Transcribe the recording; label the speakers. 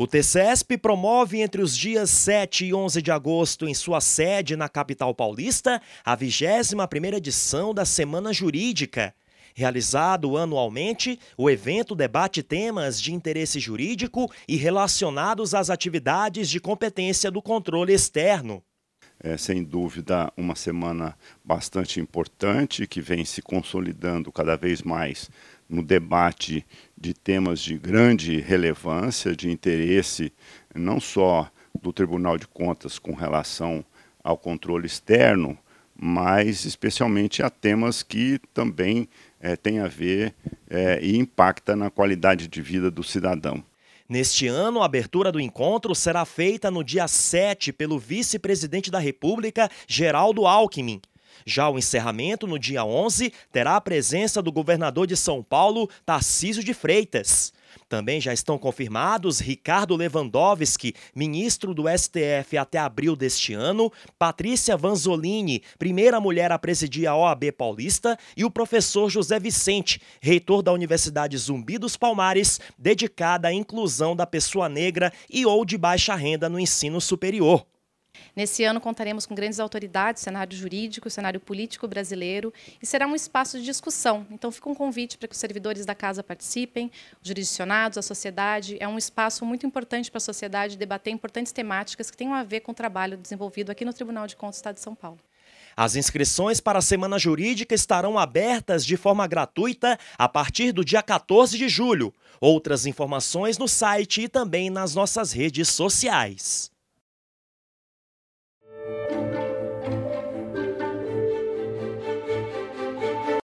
Speaker 1: O TCESP promove entre os dias 7 e 11 de agosto, em sua sede na capital paulista, a 21ª edição da Semana Jurídica. Realizado anualmente, o evento debate temas de interesse jurídico e relacionados às atividades de competência do controle externo.
Speaker 2: É, sem dúvida, uma semana bastante importante que vem se consolidando cada vez mais no debate de temas de grande relevância, de interesse não só do Tribunal de Contas com relação ao controle externo, mas especialmente a temas que também é, têm a ver é, e impacta na qualidade de vida do cidadão.
Speaker 1: Neste ano, a abertura do encontro será feita no dia 7 pelo vice-presidente da República, Geraldo Alckmin. Já o encerramento, no dia 11, terá a presença do governador de São Paulo, Tarcísio de Freitas. Também já estão confirmados Ricardo Lewandowski, ministro do STF até abril deste ano, Patrícia Vanzolini, primeira mulher a presidir a OAB Paulista, e o professor José Vicente, reitor da Universidade Zumbi dos Palmares, dedicada à inclusão da pessoa negra e ou de baixa renda no ensino superior.
Speaker 3: Nesse ano contaremos com grandes autoridades, cenário jurídico, cenário político brasileiro, e será um espaço de discussão. Então fica um convite para que os servidores da casa participem, os jurisdicionados, a sociedade. É um espaço muito importante para a sociedade debater importantes temáticas que tenham a ver com o trabalho desenvolvido aqui no Tribunal de Contas do Estado de São Paulo.
Speaker 1: As inscrições para a Semana Jurídica estarão abertas de forma gratuita a partir do dia 14 de julho. Outras informações no site e também nas nossas redes sociais.